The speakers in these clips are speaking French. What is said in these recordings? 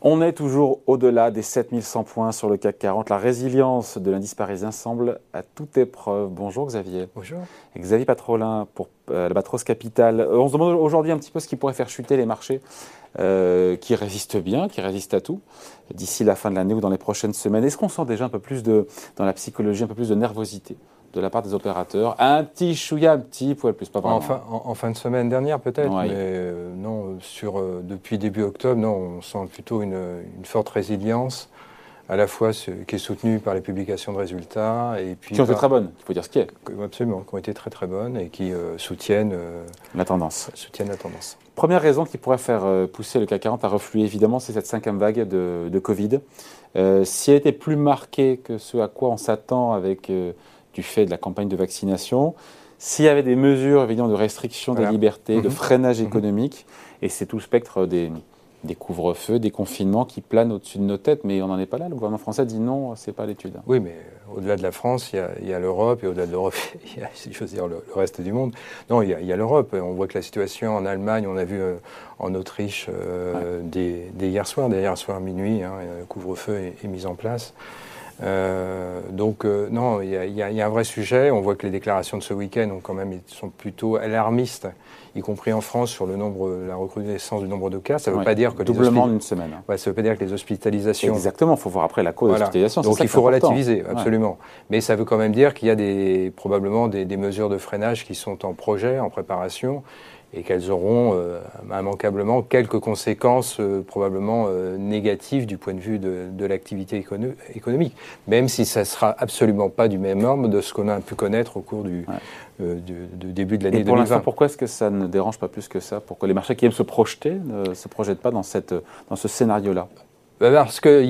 On est toujours au-delà des 7100 points sur le CAC 40. La résilience de l'indice parisien semble à toute épreuve. Bonjour Xavier. Bonjour. Xavier Patrolin pour euh, Batros Capital. Euh, on se demande aujourd'hui un petit peu ce qui pourrait faire chuter les marchés euh, qui résistent bien, qui résistent à tout, d'ici la fin de l'année ou dans les prochaines semaines. Est-ce qu'on sent déjà un peu plus de, dans la psychologie, un peu plus de nervosité? De la part des opérateurs. Un petit chouïa, un petit poil plus, pas vraiment. En fin, de semaine dernière peut-être, mais euh, non, sur, euh, depuis début octobre, non, on sent plutôt une, forte résilience à la fois ce, qui est soutenue par les publications de résultats et puis qui ont été très bonnes, il faut dire ce qui est. Absolument, qui ont été très très bonnes et qui euh, soutiennent la tendance. Soutiennent la tendance. Première raison qui pourrait faire pousser le CAC 40 à refluer, évidemment, c'est cette cinquième vague de, de Covid. si elle était plus marquée que ce à quoi on s'attend avec du fait de la campagne de vaccination. S'il y avait des mesures évidemment de restriction des libertés, de mhm. freinage mhm. économique, et c'est tout le spectre des, des couvre-feux, des confinements qui planent au-dessus de nos têtes, mais on n'en est pas là. Le gouvernement français dit non, c'est pas l'étude. Oui, mais au-delà de la France, il y a, l'Europe, et au-delà de l'Europe, il y a, si dire, le, reste du monde. Non, il y a, l'Europe. On voit que la situation en Allemagne, on a vu euh, en Autriche euh, dès, hier soir, dès hier soir minuit, hein, le couvre-feu est, est mis en place. Euh, donc euh, non, il y, a un vrai sujet. On voit que les déclarations de ce week-end ont quand même sont plutôt alarmistes, y compris en France sur le nombre, la recrudescence du nombre de cas. Ça ne veut pas dire que doublement d'une semaine. Ouais, ça veut pas dire que les hospitalisations. Exactement. Il faut voir après la cause voilà. d'hospitalisation. Donc il faut relativiser, absolument. Mais ça veut quand même dire qu'il y a des, probablement des, des mesures de freinage qui sont en projet, en préparation et qu'elles auront euh, immanquablement quelques conséquences euh, probablement euh, négatives du point de vue de, l'activité économique, même si ça ne sera absolument pas du même ordre de ce qu'on a pu connaître au cours du, début de l'année 2020. Pour l'instant, pourquoi est-ce que ça ne dérange pas plus que ça? Pourquoi les marchés qui aiment se projeter ne se projettent pas dans, cette, dans ce scénario-là? Parce que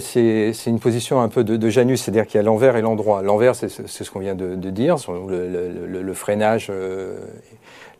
c'est, une position un peu de, Janus, c'est-à-dire qu'il y a l'envers et l'endroit. L'envers, c'est, ce qu'on vient de, dire, le, le freinage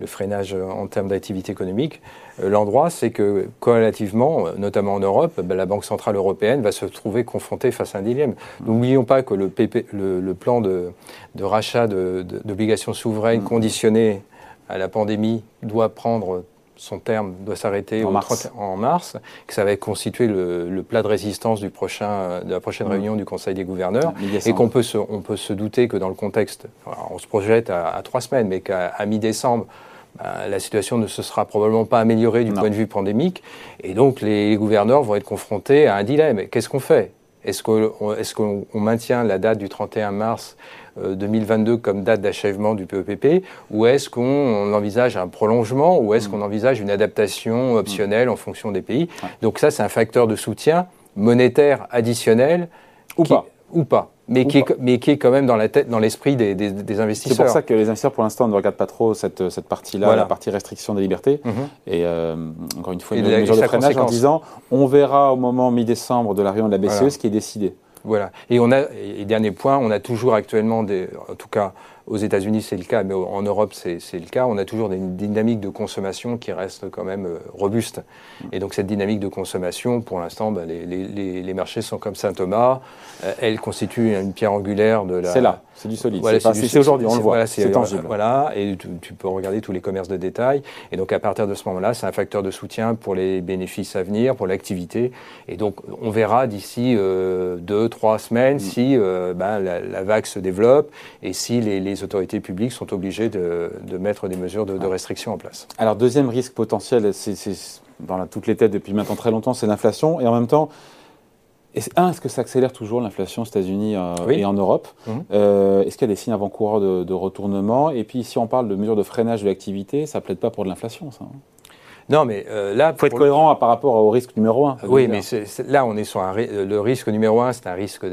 le freinage en termes d'activité économique. Euh, l'endroit, c'est que corrélativement, euh, notamment en Europe, ben, la Banque Centrale Européenne va se trouver confrontée face à un dilemme. N'oublions pas que le, le, plan de, rachat d'obligations souveraines mm. conditionnées à la pandémie doit prendre son terme doit s'arrêter en, mars. en mars, que ça va constituer le, plat de résistance du prochain, de la prochaine réunion du Conseil des gouverneurs, et qu'on peut se, on peut se douter que dans le contexte, on se projette à trois semaines, mais qu'à mi-décembre, ben, la situation ne se sera probablement pas améliorée du point de vue pandémique. Et donc, les gouverneurs vont être confrontés à un dilemme. Qu'est-ce qu'on fait? Est-ce qu'on maintient la date du 31 mars 2022 euh, comme date d'achèvement du PEPP ou est-ce qu'on envisage un prolongement ou est-ce mm. qu'on envisage une adaptation optionnelle en fonction des pays Donc ça, c'est un facteur de soutien monétaire additionnel. Ou pas. Ou pas mais qui, est, mais qui est quand même dans la tête, dans l'esprit des, des, investisseurs. C'est pour ça que les investisseurs, pour l'instant, ne regardent pas trop cette, cette partie-là, la partie restriction des libertés. Mhm. Et euh, encore une fois, une mesure de freinage en disant on verra au moment mi-décembre de la réunion de la BCE ce qui est décidé. Voilà. Et on a, et dernier point, on a toujours actuellement des, en tout cas, aux États-Unis, c'est le cas, mais en Europe, c'est le cas. On a toujours une dynamique de consommation qui reste quand même euh, robuste. Et donc, cette dynamique de consommation, pour l'instant, ben, les, les, les, marchés sont comme Saint-Thomas. Euh, elle constitue une pierre angulaire de la. C'est là, c'est du solide. c'est aujourd'hui, on le voit. c'est tangible. Voilà, et tu, peux regarder tous les commerces de détail. Et donc, à partir de ce moment-là, c'est un facteur de soutien pour les bénéfices à venir, pour l'activité. Et donc, on verra d'ici euh, deux, trois semaines mm. si ben, la, vague se développe et si les les autorités publiques sont obligées de, mettre des mesures de, restriction en place. Alors, deuxième risque potentiel, c'est dans toutes les têtes depuis maintenant très longtemps, c'est l'inflation. Et en même temps, un, est-ce que ça accélère toujours l'inflation aux États-Unis euh, et en Europe? Mhm. euh, Est-ce qu'il y a des signes avant-coureurs de, retournement? Et puis, si on parle de mesures de freinage de l'activité, ça ne plaide pas pour de l'inflation, ça hein? Non, mais euh, là. Il faut être cohérent par rapport au risque numéro un. Oui, mais là, on est sur un, le risque numéro un, c'est un risque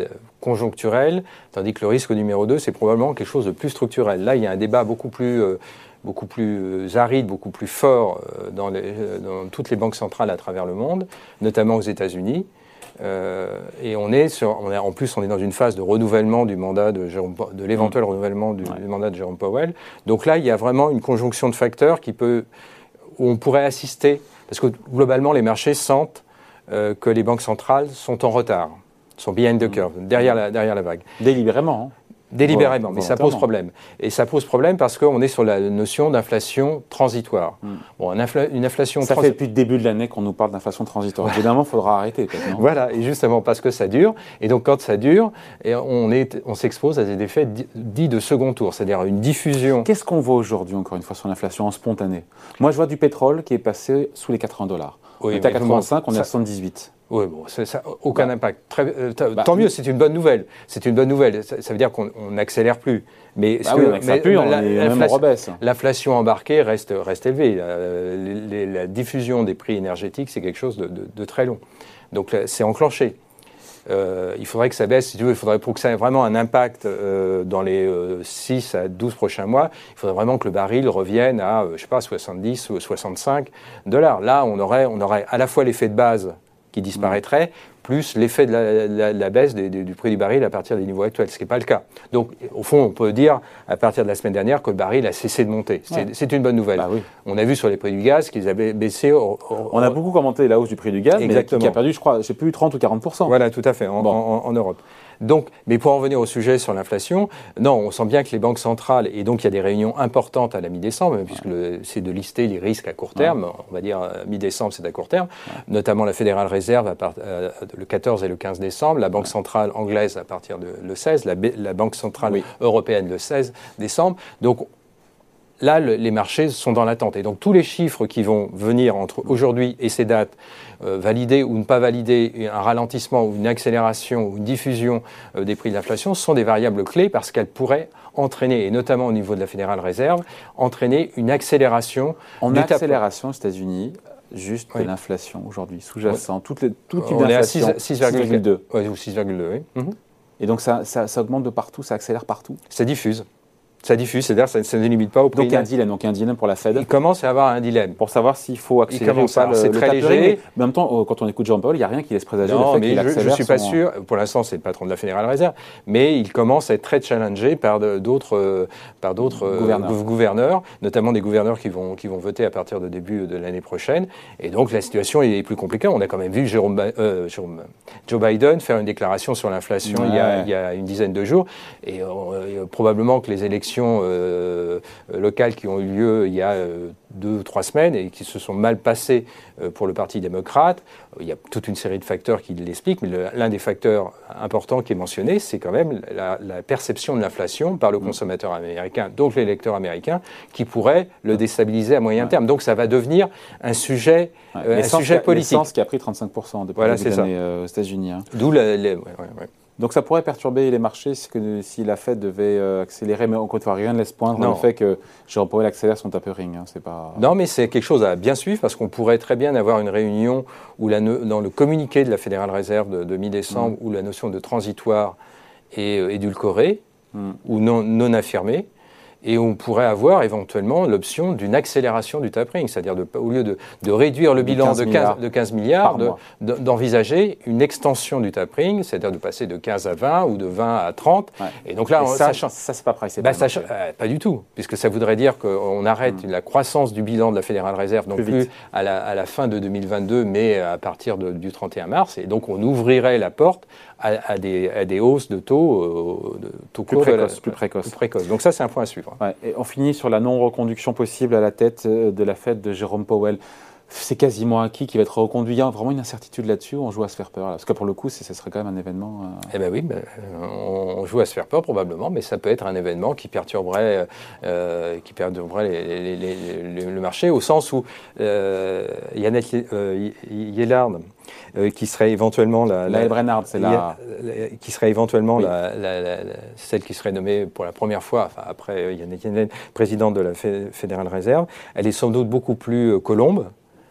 conjoncturel, tandis que le risque numéro deux, c'est probablement quelque chose de plus structurel. Là, il y a un débat beaucoup plus. Euh, beaucoup plus aride, beaucoup plus fort euh, dans, dans, toutes les banques centrales à travers le monde, notamment aux États-Unis. et on est, sur, on est, en plus, on est dans une phase de renouvellement du mandat de, de l'éventuel mm. renouvellement du, du, mandat de Jérôme Powell. Donc là, il y a vraiment une conjonction de facteurs qui peut où on pourrait assister, parce que globalement, les marchés sentent euh, que les banques centrales sont en retard, sont behind the curve, derrière la, derrière la vague. Délibérément. Hein. Délibérément, mais ça pose problème. Et ça pose problème parce qu'on est sur la notion d'inflation transitoire. Hmm. Bon, une, inflation Ça fait depuis le début de l'année qu'on nous parle d'inflation transitoire. Évidemment, il faudra arrêter. voilà, et justement parce que ça dure. Et donc, quand ça dure, on, s'expose à des effets dits de second tour, c'est-à-dire une diffusion. Qu'est-ce qu'on voit aujourd'hui, encore une fois, sur l'inflation en spontané? Moi, je vois du pétrole qui est passé sous les 80 dollars. On est à 85, on est à 78. Oui, bon, ça, aucun bah. impact. Très, euh, bah, tant mieux, c'est une bonne nouvelle. C'est une bonne nouvelle. Ça, veut dire qu'on n'accélère plus. Mais, bah l'inflation embarquée reste, reste élevée. La, diffusion des prix énergétiques, c'est quelque chose de, très long. Donc c'est enclenché. Euh, il faudrait que ça baisse, il faudrait pour que ça ait vraiment un impact euh, dans les 6 à 12 prochains mois, il faudrait vraiment que le baril revienne à, je sais pas, 70 ou 65 dollars. Là, on aurait, on aurait à la fois l'effet de base qui disparaîtrait, plus l'effet de la, baisse du prix du baril à partir des niveaux actuels, ce qui n'est pas le cas. Donc, au fond, on peut dire, à partir de la semaine dernière, que le baril a cessé de monter. C'est une bonne nouvelle. Bah on a vu sur les prix du gaz qu'ils avaient baissé. on a beaucoup commenté la hausse du prix du gaz, Exactement. mais qui a perdu, je crois, je sais plus, 30 ou 40 Voilà, tout à fait, en Europe. Donc, mais pour en revenir au sujet sur l'inflation, non, on sent bien que les banques centrales, et donc il y a des réunions importantes à la mi-décembre, puisque c'est de lister les risques à court terme, on va dire euh, mi-décembre c'est à court terme, notamment la Fédérale Réserve à part, euh, le 14 et le 15 décembre, la Banque centrale anglaise à partir de le 16, la, la Banque centrale européenne le 16 décembre. Donc là, les marchés sont dans l'attente. Et donc tous les chiffres qui vont venir entre aujourd'hui et ces dates, euh, valider ou ne pas valider un ralentissement ou une accélération ou une diffusion euh, des prix de l'inflation, sont des variables clés parce qu'elles pourraient entraîner, et notamment au niveau de la Fédérale Réserve, entraîner une accélération. En accélération aux États-Unis, juste de l'inflation aujourd'hui, sous-jacent, toute, les, On est à 6,2. ou 6,2, oui. Mhm. Et donc ça, ça, ça augmente de partout, ça accélère partout? Ça diffuse. Ça diffuse, c'est-à-dire ça, ça ne limite pas au prix. Donc un dilemme, donc un dilemme pour la Fed. Il commence à avoir un dilemme. Pour savoir s'il faut accélérer ou pas. C'est très léger. Mais en même temps, euh, quand on écoute Jean-Paul, il n'y a rien qui laisse présager non, le fait accélère. Je ne suis pas sûr. Pour l'instant, c'est le patron de la Fédérale Réserve, mais il commence à être très challengé par d'autres euh, par d'autres euh, gouverneurs. notamment des gouverneurs qui vont qui vont voter à partir de début de l'année prochaine. Et donc la situation est plus compliquée. On a quand même vu Jérôme, Joe Biden faire une déclaration sur l'inflation il, il, y a une dizaine de jours, et probablement que les élections euh, locales qui ont eu lieu il y a euh, deux ou trois semaines et qui se sont mal passées euh, pour le Parti démocrate. Il y a toute une série de facteurs qui l'expliquent, mais l'un des facteurs importants qui est mentionné, c'est quand même la, perception de l'inflation par le mm. consommateur américain, donc l'électeur américain, qui pourrait le déstabiliser à moyen terme. Donc ça va devenir un sujet, un sujet politique. qui a pris 35% depuis voilà, l'année aux États-Unis. Hein. D'où la, donc ça pourrait perturber les marchés si, que, si la Fed devait euh, accélérer, mais encore une fois, rien ne laisse poindre le fait que Jérôme Powell accélère son tapering. Hein, c'est pas... Non, mais c'est quelque chose à bien suivre parce qu'on pourrait très bien avoir une réunion où la, dans le communiqué de la Fédérale Réserve de, mi-décembre, mm. où la notion de transitoire est euh, édulcorée mm. ou non, non affirmée et on pourrait avoir éventuellement l'option d'une accélération du tapering, c'est-à-dire au lieu de, réduire le bilan de 15, de 15 milliards, d'envisager une extension du tapering, c'est-à-dire de passer de 15 à 20 ou de 20 à 30. Et donc là, ça, ça, c'est pas pressé. Bah, euh, pas du tout, puisque ça voudrait dire qu'on arrête hmm. la croissance du bilan de la Fédérale Réserve, non plus, à, la, fin de 2022, mais à partir du 31 mars, et donc on ouvrirait la porte à, des, des, hausses de taux, euh, de taux plus, précoces, plus, précoces. Donc ça, c'est un point à suivre. Et on finit sur la non-reconduction possible à la tête euh, de la fête de Jérôme Powell. C'est quasiment acquis qui va être reconduit. Il y a vraiment une incertitude là-dessus. On joue à se faire peur. Parce que pour le coup, ce serait quand même un événement. Euh, eh bien oui, ben, on joue à se faire peur probablement, mais ça peut être un événement qui perturberait, qui perturberait le marché au sens où Yannick Yellard euh, qui serait éventuellement la, la, c'est la, qui serait éventuellement celle qui serait nommée pour la première fois, enfin, après Yannick Yellen, présidente de la Fédérale Réserve. Elle est sans doute beaucoup plus euh, colombe.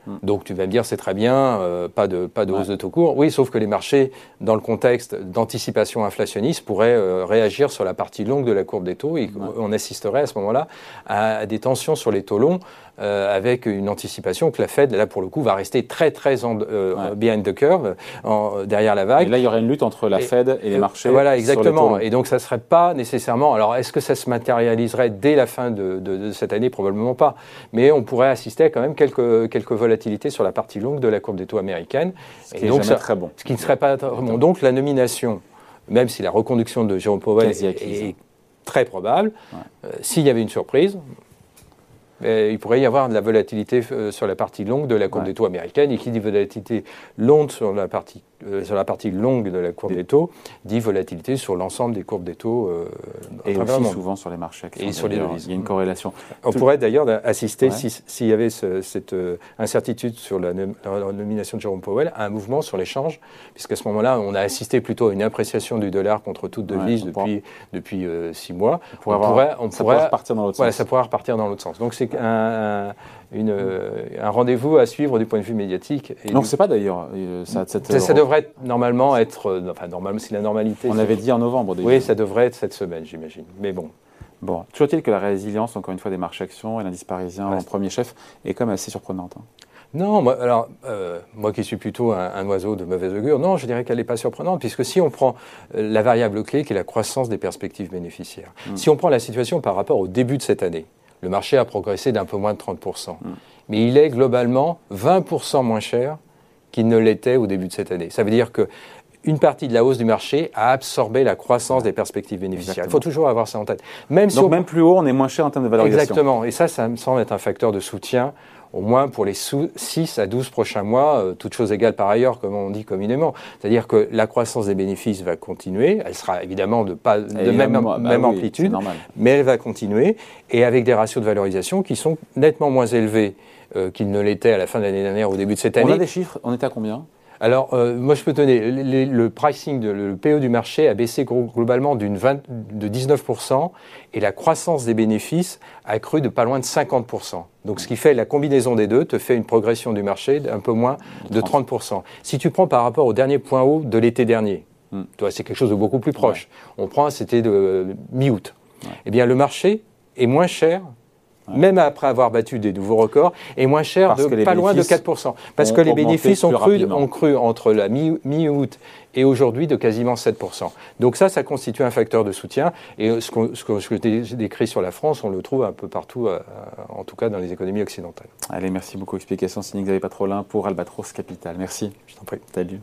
Hmm. Donc tu vas me dire c'est très bien, euh, pas de pas de hausse de taux court. Oui, sauf que les marchés, dans le contexte d'anticipation inflationniste, pourraient réagir sur la partie longue de la courbe des taux et on assisterait à ce moment-là à, des tensions sur les taux longs euh, avec une anticipation que la Fed, là pour le coup, va rester très très en, euh, behind the curve, en, derrière la vague. Et là, il y aurait une lutte entre la Fed et les marchés. Voilà, exactement. et donc, ça ne serait pas nécessairement. Alors, est-ce que ça se matérialiserait dès la fin de, de, cette année? Probablement pas. Mais on pourrait assister à quand même quelques, quelques volatilités sur la partie longue de la courbe des taux américaine. Ce qui et donc, très bon. Ce qui ne serait pas très bon. Donc, la nomination même si la reconduction de Jérôme Powell est, très probable. S'il y avait une surprise, il pourrait y avoir de la volatilité sur la partie longue de la courbe des taux américaine. Et qui dit volatilité longue sur la partie euh, sur la partie longue de la courbe des taux, dit volatilité sur l'ensemble des courbes des taux. Euh, et aussi souvent sur les marchés Et sur les devises. Il y a une corrélation. On pourrait d'ailleurs assister, s'il y avait cette euh, incertitude sur la, nomination de Jérôme Powell, à un mouvement sur l'échange, puisqu'à ce moment-là, on a assisté plutôt à une appréciation du dollar contre toute devise depuis, depuis six mois. On pourrait, on ça pourrait repartir dans l'autre sens. ça pourrait repartir dans l'autre sens. Donc c'est un une, euh, un rendez-vous à suivre du point de vue médiatique. Et non, c'est pas d'ailleurs. Euh, ça, ça, devrait normalement être, euh, enfin normalement, c'est la normalité. On avait dit en novembre. Déjà. Oui, ça devrait être cette semaine, j'imagine. Mais bon. Bon, toujours est-il que la résilience, encore une fois, des marchés actions et l'indice parisien en premier chef est quand même assez surprenante. Hein. Non, moi, alors, moi qui suis plutôt un, oiseau de mauvaise augure, non, je dirais qu'elle n'est pas surprenante, puisque si on prend la variable clé qui est la croissance des perspectives bénéficiaires, hmm. si on prend la situation par rapport au début de cette année, le marché a progressé d'un peu moins de 30%. Mm. Mais il est globalement 20% moins cher qu'il ne l'était au début de cette année. Ça veut dire que une partie de la hausse du marché a absorbé la croissance des perspectives bénéficiaires. Il faut toujours avoir ça en tête. Même Donc même plus haut, on est moins cher en termes de valorisation. Exactement. Et ça, ça me semble être un facteur de soutien au moins pour les 6 à 12 prochains mois, euh, toutes choses égales par ailleurs, comme on dit communément. C'est-à-dire que la croissance des bénéfices va continuer, elle sera évidemment de, pas, de même, bah même amplitude, mais elle va continuer, et avec des ratios de valorisation qui sont nettement moins élevés euh, qu'ils ne l'étaient à la fin de l'année dernière, au début de cette année. On a des chiffres, on était à combien? Alors, euh, moi, je peux donner le pricing, de, le PE du marché a baissé globalement d'une de 19% et la croissance des bénéfices a cru de pas loin de 50%. Donc, ce qui fait la combinaison des deux te fait une progression du marché d'un peu moins de 30%. Si tu prends par rapport au dernier point haut de l'été dernier, hmm. c'est quelque chose de beaucoup plus proche. On prend, c'était de mi-août. Eh bien, le marché est moins cher même après avoir battu des nouveaux records, est moins cher de pas loin de 4%. Parce que les bénéfices ont cru, ont cru, entre la mi-août et aujourd'hui de quasiment 7%. Donc ça, ça constitue un facteur de soutien. Et ce que, ce que je décris sur la France, on le trouve un peu partout, euh, en tout cas dans les économies occidentales. Allez, merci beaucoup. Explication Cynique Xavier Patrolin pour Albatros Capital. Merci. Je t'en prie. Salut.